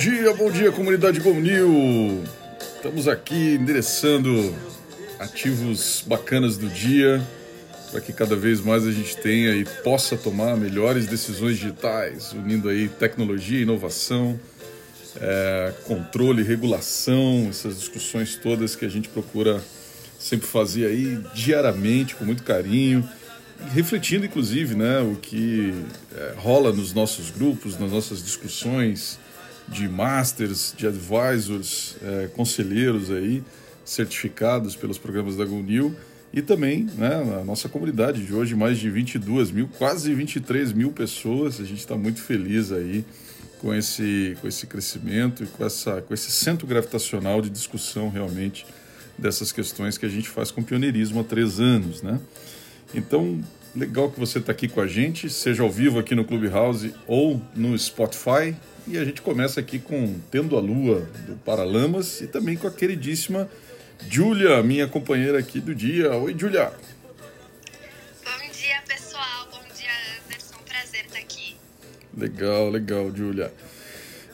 Bom dia, bom dia, comunidade Gomnil. Estamos aqui endereçando ativos bacanas do dia para que cada vez mais a gente tenha e possa tomar melhores decisões digitais, unindo aí tecnologia, inovação, é, controle, regulação, essas discussões todas que a gente procura sempre fazer aí diariamente com muito carinho, refletindo inclusive, né, o que é, rola nos nossos grupos, nas nossas discussões de masters, de advisors, é, conselheiros aí certificados pelos programas da GoNew e também né, a nossa comunidade de hoje, mais de 22 mil, quase 23 mil pessoas. A gente está muito feliz aí com esse, com esse crescimento e com, essa, com esse centro gravitacional de discussão realmente dessas questões que a gente faz com pioneirismo há três anos. Né? Então, legal que você está aqui com a gente, seja ao vivo aqui no Clubhouse ou no Spotify. E a gente começa aqui com Tendo a Lua, do Paralamas, e também com a queridíssima Júlia, minha companheira aqui do dia. Oi, Júlia. Bom dia, pessoal. Bom dia, Anderson. Prazer estar aqui. Legal, legal, Júlia.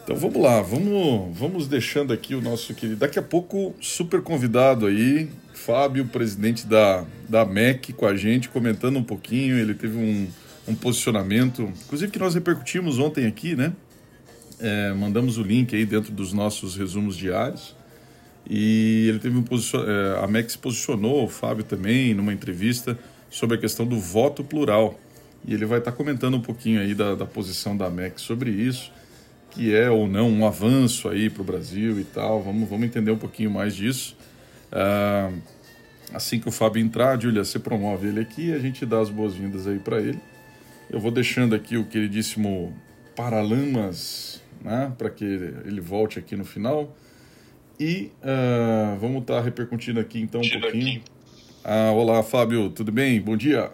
Então vamos lá, vamos, vamos deixando aqui o nosso querido. Daqui a pouco, super convidado aí, Fábio, presidente da, da MEC, com a gente, comentando um pouquinho. Ele teve um, um posicionamento, inclusive que nós repercutimos ontem aqui, né? É, mandamos o link aí dentro dos nossos resumos diários. E ele teve um posicion... É, a MEC se posicionou, o Fábio também, numa entrevista, sobre a questão do voto plural. E ele vai estar comentando um pouquinho aí da, da posição da MEC sobre isso, que é ou não um avanço aí para o Brasil e tal. Vamos, vamos entender um pouquinho mais disso. Ah, assim que o Fábio entrar, Júlia, você promove ele aqui a gente dá as boas-vindas aí para ele. Eu vou deixando aqui o queridíssimo Paralamas, né, para que ele volte aqui no final. E uh, vamos estar tá repercutindo aqui então um pouquinho. Ah, olá, Fábio, tudo bem? Bom dia.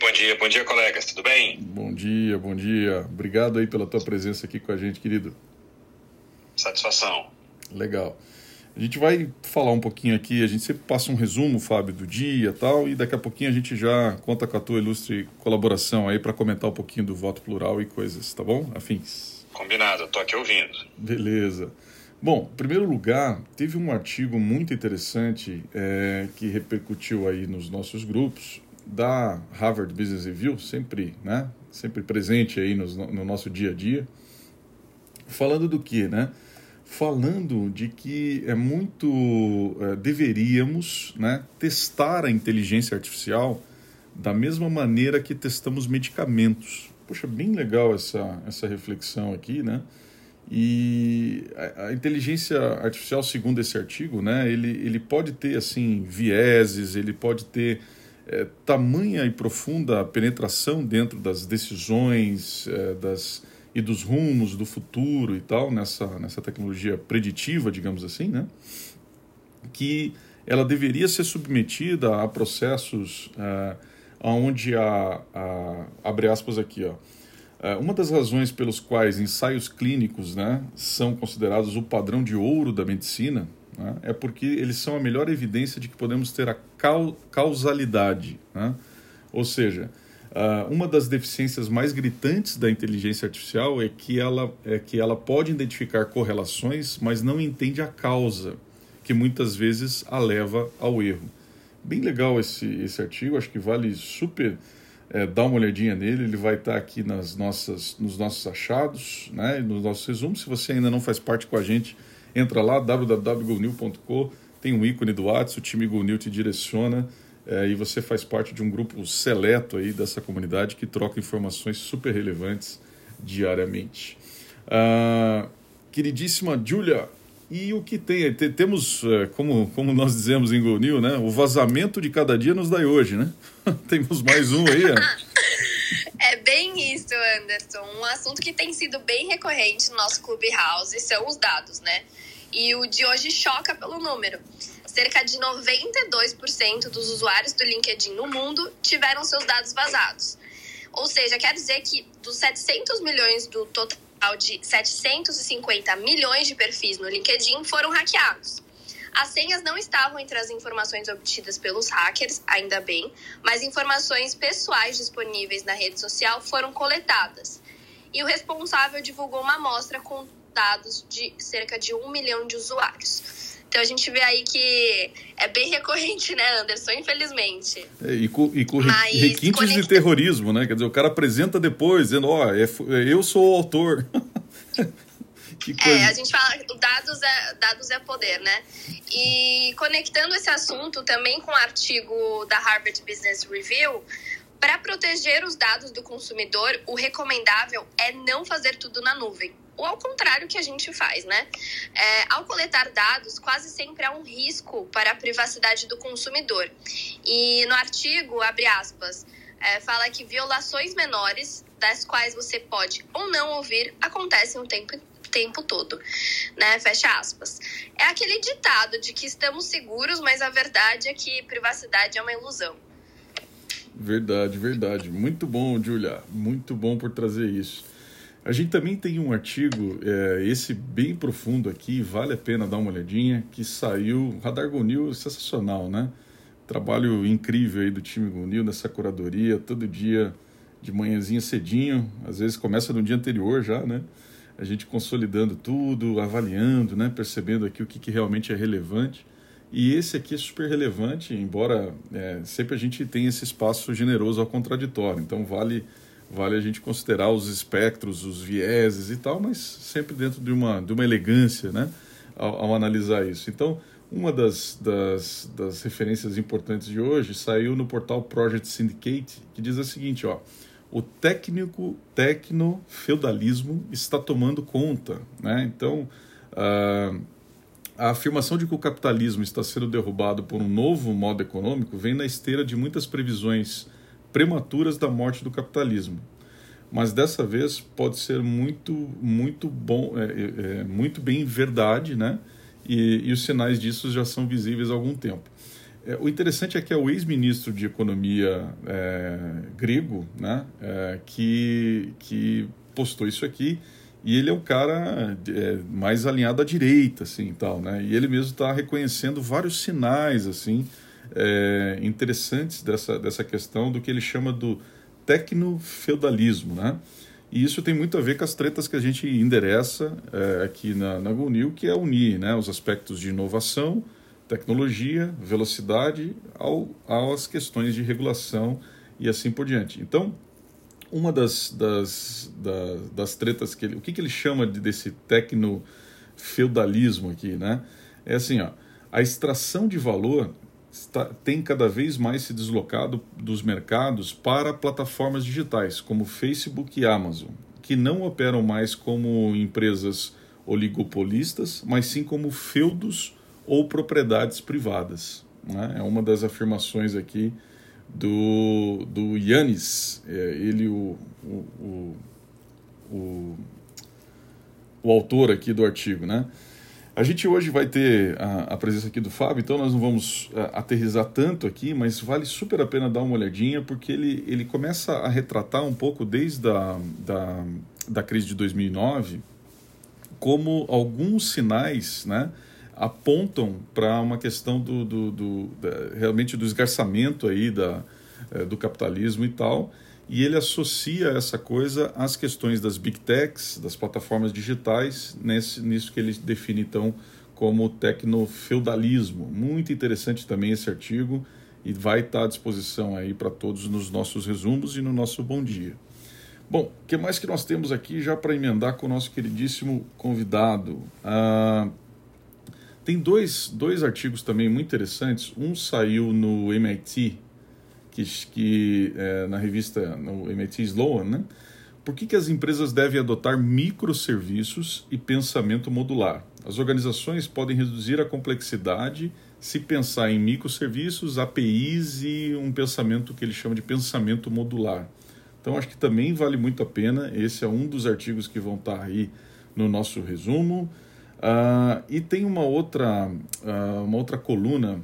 Bom dia, bom dia, colegas, tudo bem? Bom dia, bom dia. Obrigado aí pela tua presença aqui com a gente, querido. Satisfação. Legal. A gente vai falar um pouquinho aqui, a gente sempre passa um resumo, Fábio, do dia e tal, e daqui a pouquinho a gente já conta com a tua ilustre colaboração aí para comentar um pouquinho do voto plural e coisas, tá bom? Afins. Combinado, tô aqui ouvindo. Beleza. Bom, em primeiro lugar, teve um artigo muito interessante é, que repercutiu aí nos nossos grupos da Harvard Business Review, sempre, né, sempre presente aí no, no nosso dia a dia, falando do que, né? Falando de que é muito é, deveríamos, né, testar a inteligência artificial da mesma maneira que testamos medicamentos. Poxa, bem legal essa essa reflexão aqui, né? E a, a, inteligência artificial, segundo esse artigo, né, ele, ele pode ter assim vieses, ele pode ter é, tamanha e profunda penetração dentro das decisões é, das, e dos rumos do futuro e tal, nessa, nessa tecnologia preditiva, digamos assim, né, que ela deveria ser submetida a processos é, onde a, a, abre aspas aqui, ó, é, uma das razões pelos quais ensaios clínicos né, são considerados o padrão de ouro da medicina né, é porque eles são a melhor evidência de que podemos ter a causalidade. Né? Ou seja, uma das deficiências mais gritantes da inteligência artificial é que, ela, é que ela pode identificar correlações, mas não entende a causa, que muitas vezes a leva ao erro. Bem legal esse, esse artigo, acho que vale super é, dá uma olhadinha nele, ele vai estar aqui nas nossas, nos nossos achados, né, nos nossos resumos. Se você ainda não faz parte com a gente, entra lá, www.gonil.com, tem um ícone do WhatsApp, o time Gonil te direciona é, e você faz parte de um grupo seleto aí dessa comunidade que troca informações super relevantes diariamente. Ah, queridíssima Julia, e o que tem? Temos, é, como, como nós dizemos em GoNew, né? O vazamento de cada dia nos dá hoje, né? Temos mais um aí, É bem isso, Anderson. Um assunto que tem sido bem recorrente no nosso Clubhouse são os dados, né? E o de hoje choca pelo número. Cerca de 92% dos usuários do LinkedIn no mundo tiveram seus dados vazados. Ou seja, quer dizer que dos 700 milhões do total de 750 milhões de perfis no LinkedIn foram hackeados. As senhas não estavam entre as informações obtidas pelos hackers, ainda bem, mas informações pessoais disponíveis na rede social foram coletadas. e o responsável divulgou uma amostra com dados de cerca de um milhão de usuários. Então a gente vê aí que é bem recorrente, né, Anderson? Infelizmente. É, e com, e com Mas, requintes conecta... de terrorismo, né? Quer dizer, o cara apresenta depois, dizendo, ó, oh, é, eu sou o autor. é, a gente fala, dados é, dados é poder, né? E conectando esse assunto também com o artigo da Harvard Business Review, para proteger os dados do consumidor, o recomendável é não fazer tudo na nuvem. Ou ao contrário que a gente faz, né? É, ao coletar dados, quase sempre há um risco para a privacidade do consumidor. E no artigo, abre aspas, é, fala que violações menores, das quais você pode ou não ouvir, acontecem o tempo tempo todo, né? Fecha aspas. É aquele ditado de que estamos seguros, mas a verdade é que privacidade é uma ilusão. Verdade, verdade. Muito bom, Julia. Muito bom por trazer isso. A gente também tem um artigo, é, esse bem profundo aqui, vale a pena dar uma olhadinha, que saiu, Radar Gonil, sensacional, né? Trabalho incrível aí do time Gonil nessa curadoria, todo dia de manhãzinha cedinho, às vezes começa no dia anterior já, né? A gente consolidando tudo, avaliando, né? Percebendo aqui o que, que realmente é relevante. E esse aqui é super relevante, embora é, sempre a gente tenha esse espaço generoso ao contraditório. Então vale vale a gente considerar os espectros, os vieses e tal, mas sempre dentro de uma, de uma elegância, né, ao, ao analisar isso. Então, uma das, das, das, referências importantes de hoje saiu no portal Project Syndicate, que diz o seguinte, ó, o técnico tecno-feudalismo está tomando conta, né? Então, uh, a afirmação de que o capitalismo está sendo derrubado por um novo modo econômico vem na esteira de muitas previsões prematuras da morte do capitalismo. Mas dessa vez pode ser muito, muito bom, é, é, é, muito bem verdade, né? E, e, os sinais disso já são visíveis há algum tempo. É, o interessante é que é o ex-ministro de Economia é, grego, né? É, que, que postou isso aqui e ele é um cara é, mais alinhado à direita, assim, tal, né? E ele mesmo está reconhecendo vários sinais, assim, é, interessantes dessa, dessa questão do que ele chama do tecno-feudalismo, né? E isso tem muito a ver com as tretas que a gente endereça é, aqui na, na GoNew, que é unir né, os aspectos de inovação, tecnologia, velocidade, ao, às questões de regulação e assim por diante. Então, uma das, das, das, das tretas que ele... O que, que ele chama de, desse tecno-feudalismo aqui, né? É assim, ó, a extração de valor está, tem cada vez mais se deslocado dos mercados para plataformas digitais, como Facebook e Amazon, que não operam mais como empresas oligopolistas, mas sim como feudos ou propriedades privadas. Né? É uma das afirmações aqui do, do Yannis, é, ele o, o, o, o, autor aqui do artigo, né? A gente hoje vai ter a, a, presença aqui do Fábio, então nós não vamos a, é, aterrizar tanto aqui, mas vale super a pena dar uma olhadinha, porque ele, ele começa a retratar um pouco desde a da, da crise de 2009, como alguns sinais né, apontam para uma questão do, do, do da, realmente do esgarçamento aí da, é, do capitalismo e tal, e ele associa essa coisa às questões das big techs, das plataformas digitais, nesse, nisso que ele define então como tecnofeudalismo. Muito interessante também esse artigo e vai estar à disposição aí para todos nos nossos resumos e no nosso bom dia. Bom, o que mais que nós temos aqui já para emendar com o nosso queridíssimo convidado? Ah, tem dois, dois artigos também muito interessantes. Um saiu no MIT que, que é, na revista, no MIT Sloan, né? Por que, que as empresas devem adotar microserviços e pensamento modular? As organizações podem reduzir a complexidade se pensar em microserviços, APIs e um pensamento que ele chama de pensamento modular. Então, acho que também vale muito a pena. Esse é um dos artigos que vão estar aí no nosso resumo. Uh, e tem uma outra, uh, uma outra coluna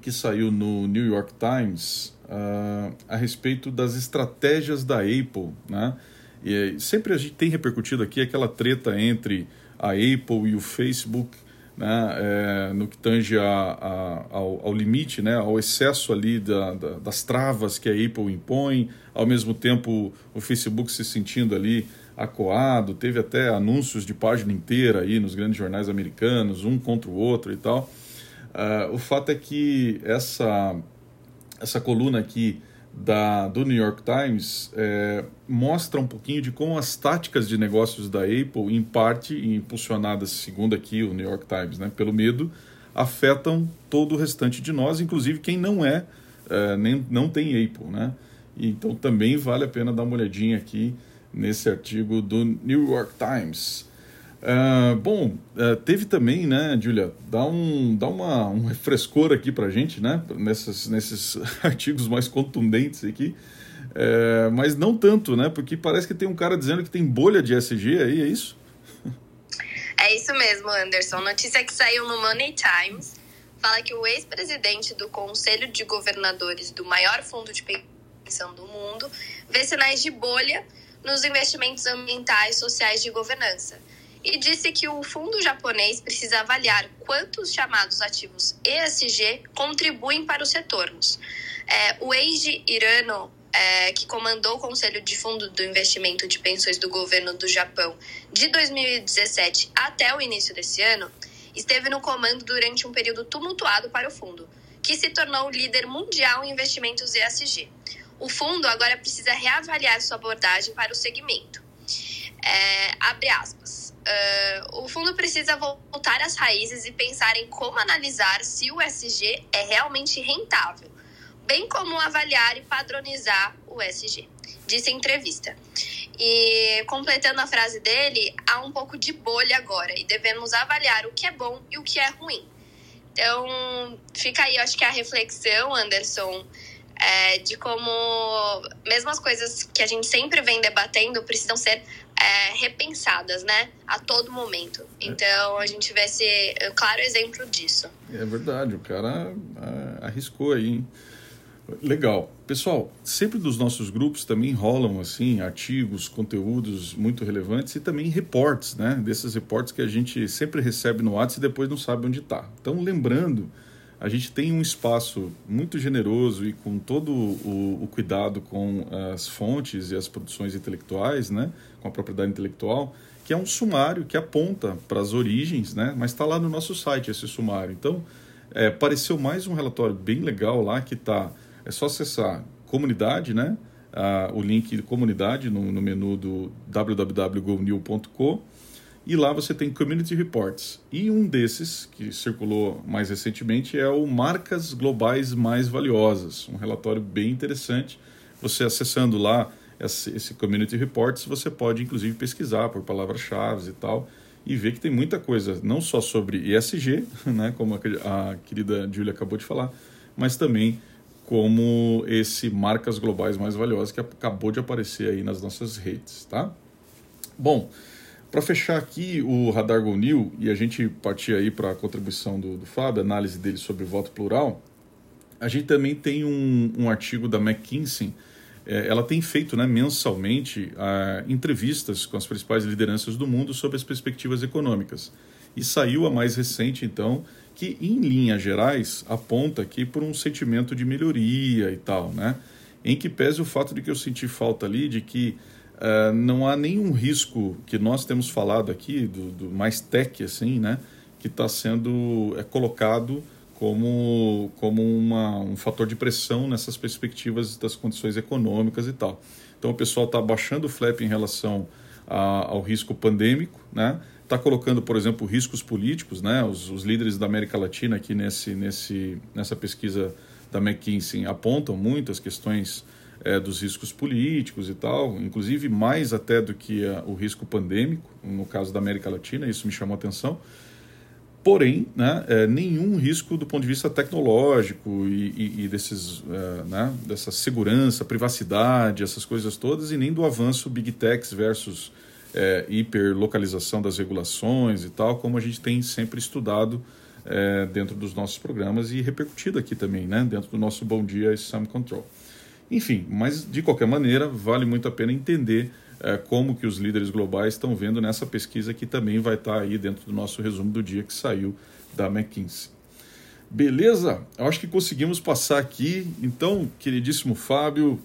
que saiu no New York Times uh, a respeito das estratégias da Apple, né? E sempre a gente tem repercutido aqui aquela treta entre a Apple e o Facebook, né? É, no que tange a, a, ao, ao, limite, né? Ao excesso ali da, da, das travas que a Apple impõe, ao mesmo tempo o Facebook se sentindo ali acoado, teve até anúncios de página inteira aí nos grandes jornais americanos, um contra o outro e tal. Uh, o fato é que essa, essa coluna aqui da, do New York Times é, mostra um pouquinho de como as táticas de negócios da Apple, em parte impulsionadas, segundo aqui o New York Times, né, pelo medo, afetam todo o restante de nós, inclusive quem não é, é nem, não tem Apple. Né? Então também vale a pena dar uma olhadinha aqui nesse artigo do New York Times. Uh, bom, uh, teve também, né, Julia, dá, um, dá uma, um refrescor aqui para gente, né, nessas, nesses artigos mais contundentes aqui, uh, mas não tanto, né, porque parece que tem um cara dizendo que tem bolha de SG aí, é isso? É isso mesmo, Anderson. Notícia que saiu no Money Times fala que o ex-presidente do Conselho de Governadores do maior fundo de pensão do mundo vê sinais de bolha nos investimentos ambientais, sociais de governança e disse que o fundo japonês precisa avaliar quantos chamados ativos ESG contribuem para os retornos. É, o Eiji Irano, é, que comandou o Conselho de Fundo do Investimento de Pensões do governo do Japão de 2017 até o início desse ano, esteve no comando durante um período tumultuado para o fundo, que se tornou líder mundial em investimentos ESG. O fundo agora precisa reavaliar sua abordagem para o segmento. É, abre aspas. Uh, o fundo precisa voltar às raízes e pensar em como analisar se o SG é realmente rentável, bem como avaliar e padronizar o SG, disse em entrevista. E completando a frase dele, há um pouco de bolha agora e devemos avaliar o que é bom e o que é ruim. Então, fica aí, acho que a reflexão, Anderson, é, de como mesmo as coisas que a gente sempre vem debatendo precisam ser é, repensadas, né? A todo momento. Então a gente vê esse é, claro exemplo disso. É verdade, o cara é, arriscou aí. Hein? Legal. Pessoal, sempre dos nossos grupos também rolam assim artigos, conteúdos muito relevantes e também reportes, né? Desses reportes que a gente sempre recebe no WhatsApp e depois não sabe onde está. Então, lembrando a gente tem um espaço muito generoso e com todo o, o, cuidado com as fontes e as produções intelectuais, né, com a propriedade intelectual, que é um sumário que aponta para as origens, né, mas está lá no nosso site esse sumário. Então, é, apareceu mais um relatório bem legal lá que está. É só acessar comunidade, né, a, o link de comunidade no, no menu do www.gonew.com e lá você tem Community Reports. E um desses, que circulou mais recentemente, é o Marcas Globais Mais Valiosas, um relatório bem interessante. Você acessando lá esse Community Reports, você pode inclusive pesquisar por palavras-chave e tal, e ver que tem muita coisa, não só sobre ESG, né, como a querida Julia acabou de falar, mas também como esse Marcas Globais Mais Valiosas que acabou de aparecer aí nas nossas redes, tá? Bom, para fechar aqui o Radar Go New e a gente partir aí para a contribuição do, do Fábio, análise dele sobre voto plural, a gente também tem um, um artigo da McKinsey. É, ela tem feito né, mensalmente a, entrevistas com as principais lideranças do mundo sobre as perspectivas econômicas. E saiu a mais recente, então, que em linhas gerais aponta aqui por um sentimento de melhoria e tal, né? Em que pese o fato de que eu senti falta ali de que Uh, não há nenhum risco que nós temos falado aqui, do, do mais tech, assim, né, que está sendo é, colocado como, como uma, um fator de pressão nessas perspectivas das condições econômicas e tal. Então o pessoal está baixando o flap em relação a, ao risco pandêmico, né? Está colocando, por exemplo, riscos políticos, né? Os, os líderes da América Latina aqui nesse, nesse, nessa pesquisa da McKinsey apontam muito as questões é, dos riscos políticos e tal, inclusive mais até do que a, o risco pandêmico, no caso da América Latina, isso me chamou a atenção. Porém, né, é, nenhum risco do ponto de vista tecnológico e, e, e desses, é, né, dessa segurança, privacidade, essas coisas todas, e nem do avanço Big Techs versus é, hiperlocalização das regulações e tal, como a gente tem sempre estudado é, dentro dos nossos programas e repercutido aqui também, né, dentro do nosso Bom Dia Sam Control. Enfim, mas de qualquer maneira, vale muito a pena entender é, como que os líderes globais estão vendo nessa pesquisa que também vai estar aí dentro do nosso resumo do dia que saiu da McKinsey. Beleza? Eu acho que conseguimos passar aqui. Então, queridíssimo Fábio,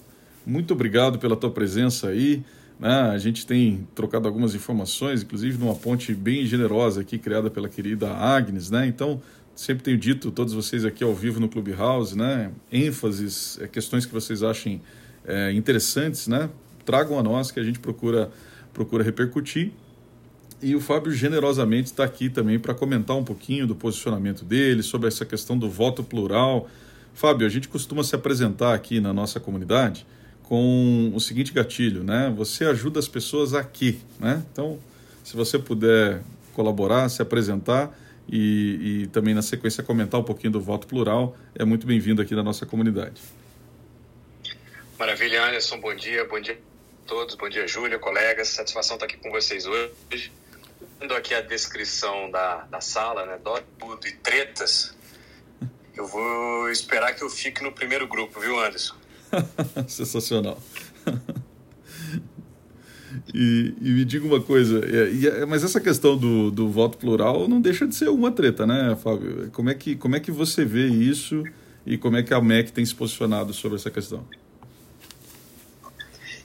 muito obrigado pela tua presença aí. Né? A gente tem trocado algumas informações, inclusive numa ponte bem generosa aqui, criada pela querida Agnes. Né? Então, sempre tenho dito, todos vocês aqui ao vivo no Clubhouse, né? ênfases, é, questões que vocês achem é, interessantes, né? tragam a nós que a gente procura, procura repercutir. E o Fábio generosamente está aqui também para comentar um pouquinho do posicionamento dele sobre essa questão do voto plural. Fábio, a gente costuma se apresentar aqui na nossa comunidade com o seguinte gatilho, né? Você ajuda as pessoas aqui, né? Então, se você puder colaborar, se apresentar e, e também na sequência comentar um pouquinho do voto plural, é muito bem-vindo aqui na nossa comunidade. Maravilha, Anderson. Bom dia, bom dia a todos, bom dia, Júlia, colegas. Satisfação estar aqui com vocês hoje. Vendo aqui a descrição da, da sala, né? Dó, tudo e tretas. Eu vou esperar que eu fique no primeiro grupo, viu, Anderson? Sensacional. E, e, me diga uma coisa, e, e, mas essa questão do, do voto plural não deixa de ser uma treta, né, Fábio? Como é, que, como é que você vê isso e como é que a MEC tem se posicionado sobre essa questão?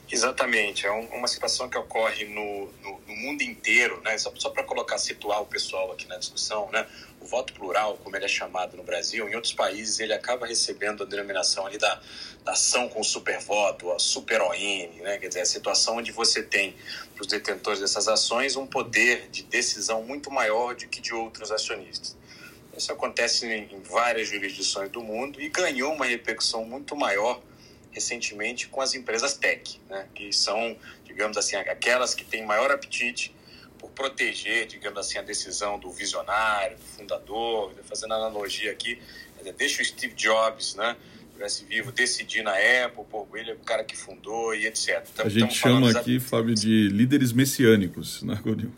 Exatamente, é uma situação que ocorre no, no, no mundo inteiro, né? Só, só para colocar, situar o pessoal aqui na discussão, né? O voto plural, como ele é chamado no Brasil, em outros países ele acaba recebendo a denominação ali da, da ação com supervoto, a super ON, né? Quer dizer, a situação onde você tem para os detentores dessas ações um poder de decisão muito maior do que de outros acionistas. Isso acontece em várias jurisdições do mundo e ganhou uma repercussão muito maior recentemente com as empresas tech, né, que são, digamos assim, aquelas que têm maior apetite por proteger, digamos assim, a decisão do visionário, do fundador, fazendo analogia aqui, deixa o Steve Jobs, né, tivesse vivo, decidir na Apple, pô, ele é o cara que fundou e etc. Então, a gente chama aqui, Fábio, de líderes messiânicos na reunião.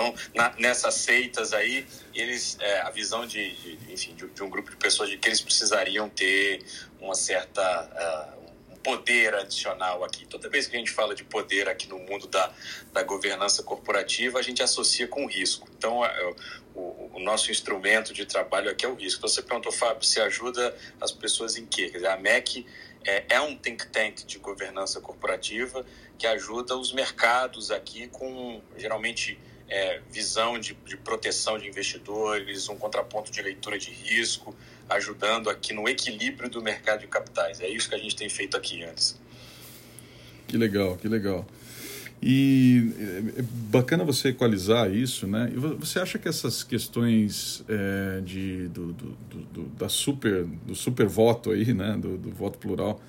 Então, na, nessas seitas aí, eles, é, a visão de, de enfim, de, de, um grupo de pessoas de que eles precisariam ter uma certa uh, poder adicional aqui. Toda vez que a gente fala de poder aqui no mundo da, da governança corporativa, a gente associa com risco. Então, uh, o, o, nosso instrumento de trabalho aqui é o risco. Você perguntou, Fábio, se ajuda as pessoas em quê? Quer dizer, a MEC é, é um think tank de governança corporativa que ajuda os mercados aqui com, geralmente, é, visão de, de, proteção de investidores, um contraponto de leitura de risco, ajudando aqui no equilíbrio do mercado de capitais. É isso que a gente tem feito aqui antes. Que legal, que legal. E é, é bacana você equalizar isso, né? E você acha que essas questões é, de, do, do, do, da super, do super voto aí, né? Do, do voto plural,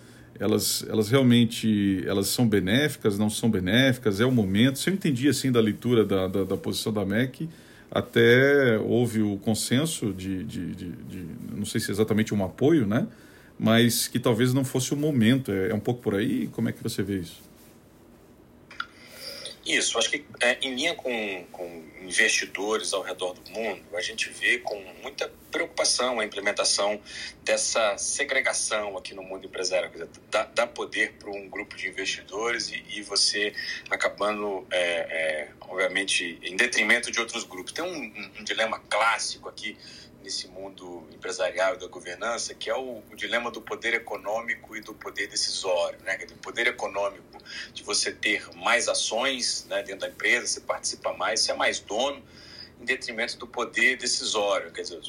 elas, elas realmente elas são benéficas, não são benéficas, é o momento. Se eu entendi assim da leitura da, da, da posição da MEC, até houve o consenso de, de, de, de, não sei se é exatamente um apoio, né? Mas que talvez não fosse o momento. É, é um pouco por aí? Como é que você vê isso? Isso, acho que é, em linha com, com investidores ao redor do mundo, a gente vê com muita preocupação a implementação dessa segregação aqui no mundo empresarial, dizer, dá, dá poder para um grupo de investidores e, e você acabando, é, é, obviamente, em detrimento de outros grupos. Tem um, um, um dilema clássico aqui nesse mundo empresarial e da governança, que é o, o, dilema do poder econômico e do poder decisório. Né? O poder econômico de você ter mais ações né, dentro da empresa, você participa mais, você é mais dono, em detrimento do poder decisório. Quer dizer,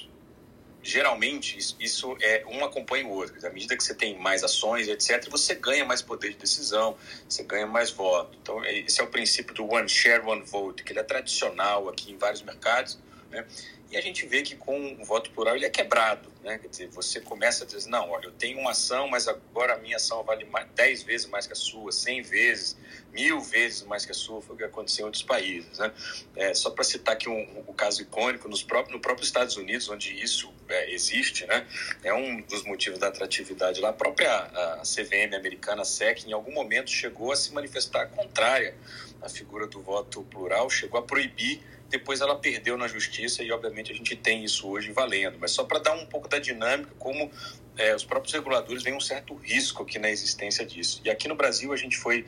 geralmente isso, isso é um acompanha o outro. À medida que você tem mais ações, etc., você ganha mais poder de decisão, você ganha mais voto. Então, esse é o princípio do one share, one vote, que ele é tradicional aqui em vários mercados. Né? E a gente vê que com o voto plural ele é quebrado. Né? Quer dizer, você começa a dizer, não, olha, eu tenho uma ação, mas agora a minha ação vale mais, 10 vezes mais que a sua, 100 vezes, mil vezes mais que a sua, foi o que aconteceu em outros países. Né? É, só para citar aqui um, um, um, caso icônico, nos próprios, no próprio Estados Unidos, onde isso é, existe, né? é um dos motivos da atratividade lá, a própria a CVM americana, a SEC, em algum momento chegou a se manifestar contrária à figura do voto plural, chegou a proibir depois ela perdeu na justiça e, obviamente, a gente tem isso hoje valendo. Mas só para dar um pouco da dinâmica, como é, os próprios reguladores veem um certo risco aqui na existência disso. E aqui no Brasil a gente foi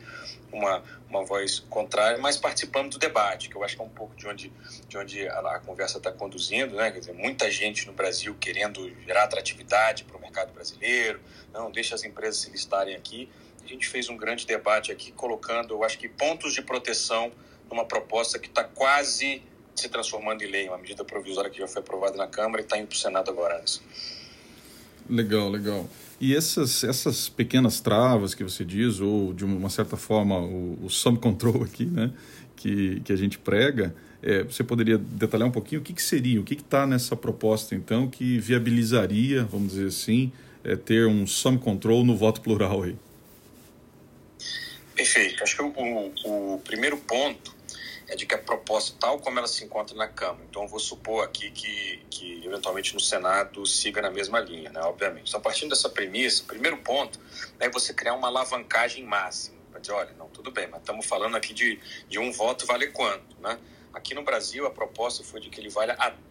uma, uma voz contrária, mas participamos do debate, que eu acho que é um pouco de onde, de onde a, a conversa está conduzindo, né? Quer dizer, muita gente no Brasil querendo gerar atratividade para o mercado brasileiro, não deixa as empresas se listarem aqui a gente fez um grande debate aqui, colocando, eu acho que pontos de proteção numa proposta que está quase se transformando em lei, uma medida provisória que já foi aprovada na Câmara e está indo para o Senado agora. Legal, legal. E essas, essas pequenas travas que você diz, ou de uma certa forma o, o control aqui, né, que, que a gente prega, é, você poderia detalhar um pouquinho o que, que seria, o que está nessa proposta, então, que viabilizaria, vamos dizer assim, é, ter um some control no voto plural aí? Perfeito. Acho que o, o, o primeiro ponto é de que a proposta, tal como ela se encontra na Câmara, então vou supor aqui que, que eventualmente no Senado siga na mesma linha, né, obviamente. Então, partindo dessa premissa, o primeiro ponto é você criar uma alavancagem máxima, para dizer, olha, não, tudo bem, mas estamos falando aqui de, de um voto vale quanto, né? Aqui no Brasil, a proposta foi de que ele valha até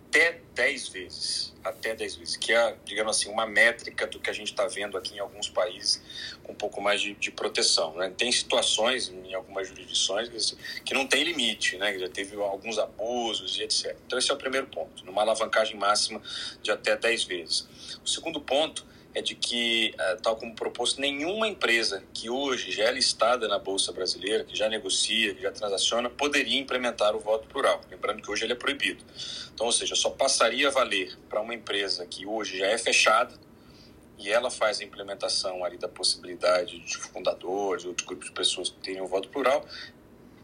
10 vezes. Até 10 vezes, que é, digamos assim, uma métrica do que a gente está vendo aqui em alguns países com um pouco mais de, de proteção. Né? Tem situações, em algumas jurisdições, que não tem limite, né? já teve alguns abusos e etc. Então, esse é o primeiro ponto, numa alavancagem máxima de até 10 vezes. O segundo ponto é de que, eh, tal como proposto, nenhuma empresa que hoje já é listada na Bolsa Brasileira, que já negocia, que já transaciona, poderia implementar o voto plural. Lembrando que hoje ele é proibido. Então, ou seja, só passaria a valer para uma empresa que hoje já é fechada e ela faz a implementação ali da possibilidade de fundadores ou de grupos de pessoas que tenham voto plural.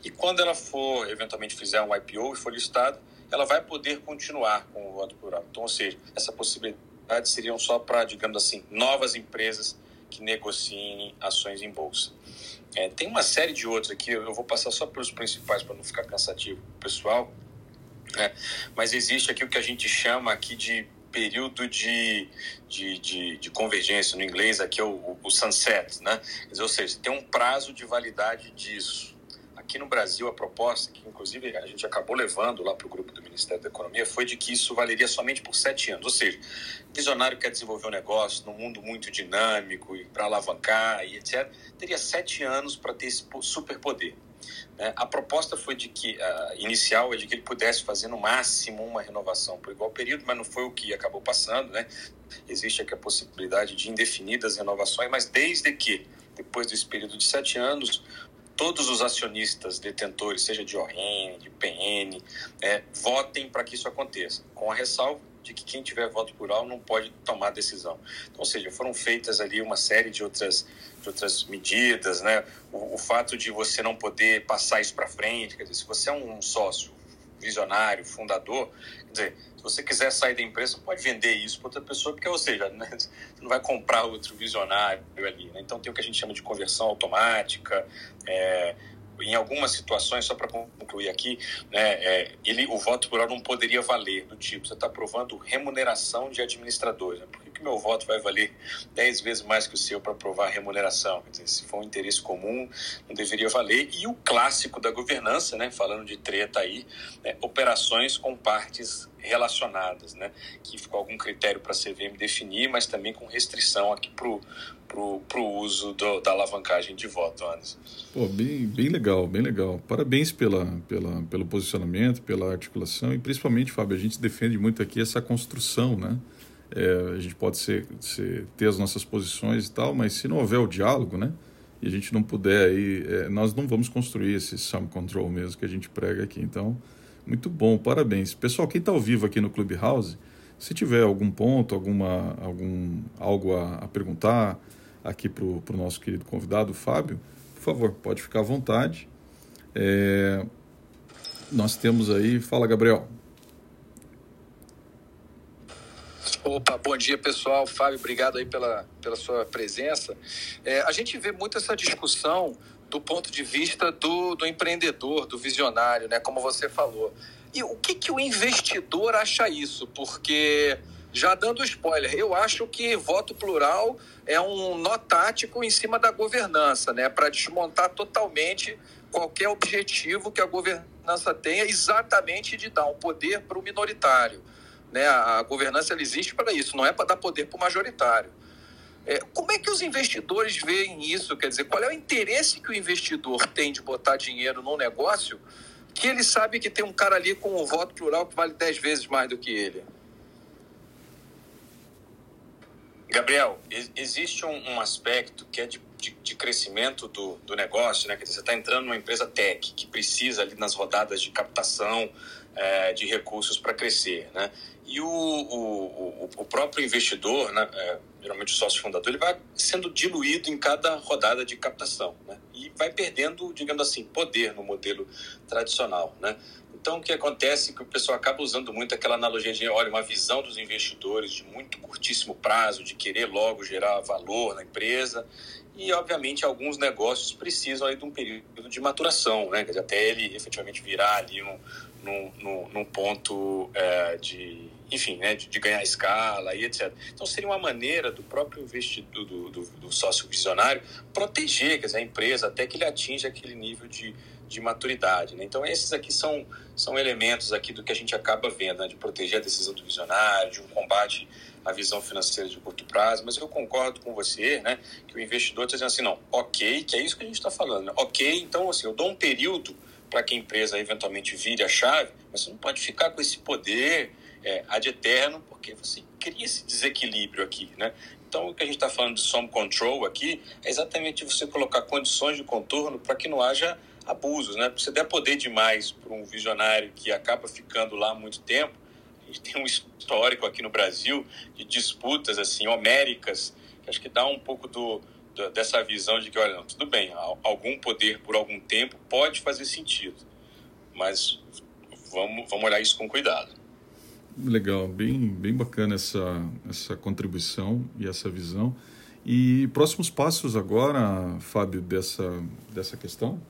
E quando ela for, eventualmente, fizer um IPO e for listada, ela vai poder continuar com o voto plural. Então, ou seja, essa possibilidade seriam só para, digamos assim, novas empresas que negociem ações em bolsa. É, tem uma série de outros aqui, eu vou passar só pelos principais para não ficar cansativo pessoal, né? mas existe aqui o que a gente chama aqui de período de, de, de, de convergência, no inglês aqui é o, o sunset, né? Dizer, ou seja, tem um prazo de validade disso. Aqui no Brasil, a proposta, que inclusive a gente acabou levando lá para o grupo do Ministério da Economia, foi de que isso valeria somente por sete anos. Ou seja, visionário quer desenvolver um negócio num mundo muito dinâmico e para alavancar e etc., teria sete anos para ter esse superpoder. Né? A proposta foi de que, inicial, é de que ele pudesse fazer no máximo uma renovação por igual período, mas não foi o que acabou passando. Né? Existe aqui a possibilidade de indefinidas renovações, mas desde que, depois desse período de sete anos, todos os acionistas detentores, seja de ORN, de PN, é, votem para que isso aconteça, com a ressalva de que quem tiver voto plural não pode tomar decisão. Então, ou seja, foram feitas ali uma série de outras, de outras medidas, né? O, o fato de você não poder passar isso para frente, quer dizer, se você é um sócio visionário, fundador, quer dizer, se você quiser sair da empresa, pode vender isso para outra pessoa, porque, ou seja, né, você não vai comprar outro visionário ali. Né? Então, tem o que a gente chama de conversão automática. É, em algumas situações, só para concluir aqui, né, é, ele, o voto plural não poderia valer do tipo, você está aprovando remuneração de administradores. Né? Por que, que meu voto vai valer 10 vezes mais que o seu para aprovar a remuneração? Dizer, se for um interesse comum, não deveria valer. E o clássico da governança, né, falando de treta aí, né, operações com partes relacionadas, né? Que ficou algum critério para a CVM definir, mas também com restrição aqui para o pro, uso do, da alavancagem de voto, Anderson. Pô, bem, bem legal, bem legal. Parabéns pela, pela, pelo posicionamento, pela articulação e principalmente, Fábio, a gente defende muito aqui essa construção, né? É, a gente pode ser, ser, ter as nossas posições e tal, mas se não houver o diálogo, né? E a gente não puder aí, é, nós não vamos construir esse sum control mesmo que a gente prega aqui. Então, muito bom, parabéns. Pessoal, quem está ao vivo aqui no Clubhouse, se tiver algum ponto, alguma, algum, algo a, a perguntar aqui para o nosso querido convidado, Fábio, por favor, pode ficar à vontade. É, nós temos aí, fala Gabriel. Opa, bom dia pessoal. Fábio, obrigado aí pela, pela sua presença. É, a gente vê muito essa discussão do ponto de vista do, do empreendedor, do visionário, né? Como você falou. E o que, que o investidor acha isso? Porque, já dando spoiler, eu acho que voto plural é um nó tático em cima da governança, né? Para desmontar totalmente qualquer objetivo que a governança tenha, exatamente de dar um poder para o minoritário. Né? A governança existe para isso, não é para dar poder para o majoritário. É, como é que os investidores veem isso? Quer dizer, qual é o interesse que o investidor tem de botar dinheiro num negócio que ele sabe que tem um cara ali com um voto plural que vale dez vezes mais do que ele? Gabriel, existe um, um aspecto que é de de, de crescimento do, do negócio, né? Quer dizer, você está entrando numa empresa tech que precisa ali nas rodadas de captação é, de recursos para crescer, né? E o, o, o próprio investidor, né, é, geralmente o sócio fundador, ele vai sendo diluído em cada rodada de captação, né? E vai perdendo, digamos assim, poder no modelo tradicional, né? Então, o que acontece é que o pessoal acaba usando muito aquela analogia de, olha, uma visão dos investidores de muito curtíssimo prazo, de querer logo gerar valor na empresa. E, obviamente, alguns negócios precisam aí de um período de maturação, né? Até ele efetivamente virar ali um, num, num, num ponto é, de, enfim, né, de, de, ganhar escala e etc. Então seria uma maneira do próprio investidor, do, do, do sócio visionário, proteger quer dizer, a empresa até que ele atinja aquele nível de, de maturidade. Né? Então esses aqui são, são elementos aqui do que a gente acaba vendo, né? de proteger a decisão do visionário, de um combate à visão financeira de curto prazo, mas eu concordo com você, né, que o investidor está dizendo assim, não, ok, que é isso que a gente está falando, né? ok, então assim, eu dou um período para que a empresa eventualmente vire a chave, mas você não pode ficar com esse poder é, ad eterno, porque você cria esse desequilíbrio aqui, né? Então, o que a gente está falando de some control aqui é exatamente você colocar condições de contorno para que não haja abusos, né? Você der poder demais para um visionário que acaba ficando lá muito tempo, a gente tem um histórico aqui no Brasil de disputas assim homéricas, que acho que dá um pouco do, dessa visão de que, olha, não, tudo bem, algum poder por algum tempo pode fazer sentido, mas vamos, vamos olhar isso com cuidado. Legal, bem, bem bacana essa, essa contribuição e essa visão. E próximos passos agora, Fábio, dessa, dessa questão?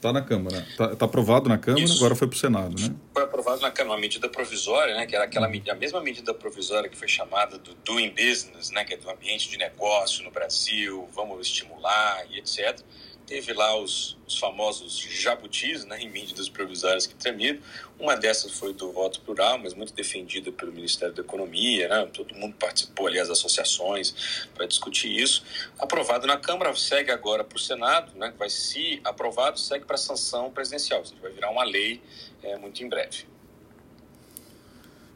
Está na Câmara. Está tá aprovado na Câmara, Isso. agora foi para o Senado, né? Foi aprovado na Câmara uma medida provisória, né? Que era aquela a mesma medida provisória que foi chamada do Doing Business, né? Que é do ambiente de negócio no Brasil, vamos estimular e etc teve lá os, os, famosos jabutis, né, medidas provisórias que tremido. Uma dessas foi do voto plural, mas muito defendida pelo Ministério da Economia, né, todo mundo participou ali, as associações, para discutir isso. Aprovado na Câmara, segue agora para o Senado, né, vai, se aprovado, segue para sanção presidencial, ou seja, vai virar uma lei é, muito em breve.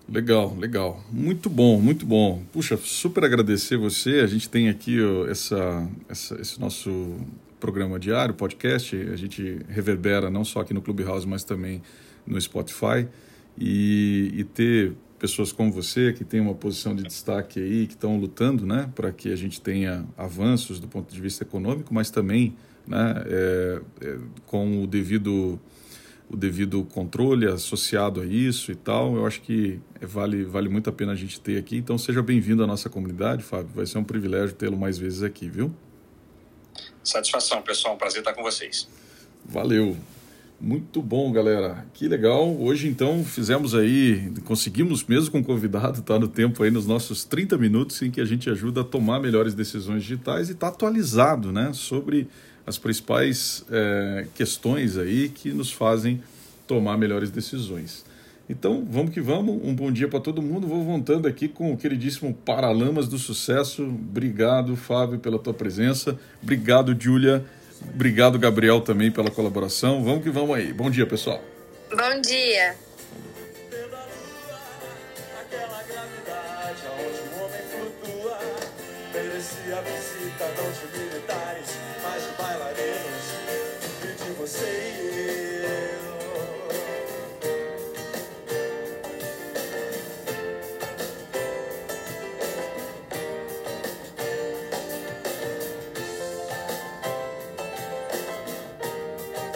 Legal, legal. Muito bom, muito bom. Puxa, super agradecer você. A gente tem aqui ó, essa, essa, esse nosso programa diário, podcast, a gente reverbera não só aqui no Clubhouse, mas também no Spotify. E, e ter pessoas como você, que tem uma posição de destaque aí, que estão lutando né, para que a gente tenha avanços do ponto de vista econômico, mas também né, é, é, com o devido o devido controle associado a isso e tal, eu acho que vale, vale muito a pena a gente ter aqui. Então seja bem-vindo à nossa comunidade, Fábio. Vai ser um privilégio tê-lo mais vezes aqui, viu? Satisfação, pessoal. Um prazer estar com vocês. Valeu. Muito bom, galera. Que legal. Hoje, então, fizemos aí, conseguimos mesmo com o convidado, tá no tempo aí, nos nossos 30 minutos, em que a gente ajuda a tomar melhores decisões digitais e está atualizado, né, sobre as principais é, questões aí que nos fazem tomar melhores decisões. Então, vamos que vamos. Um bom dia para todo mundo. Vou voltando aqui com o queridíssimo Paralamas do Sucesso. Obrigado, Fábio, pela tua presença. Obrigado, Júlia. Obrigado, Gabriel, também pela colaboração. Vamos que vamos aí. Bom dia, pessoal. Bom dia. Merecia visita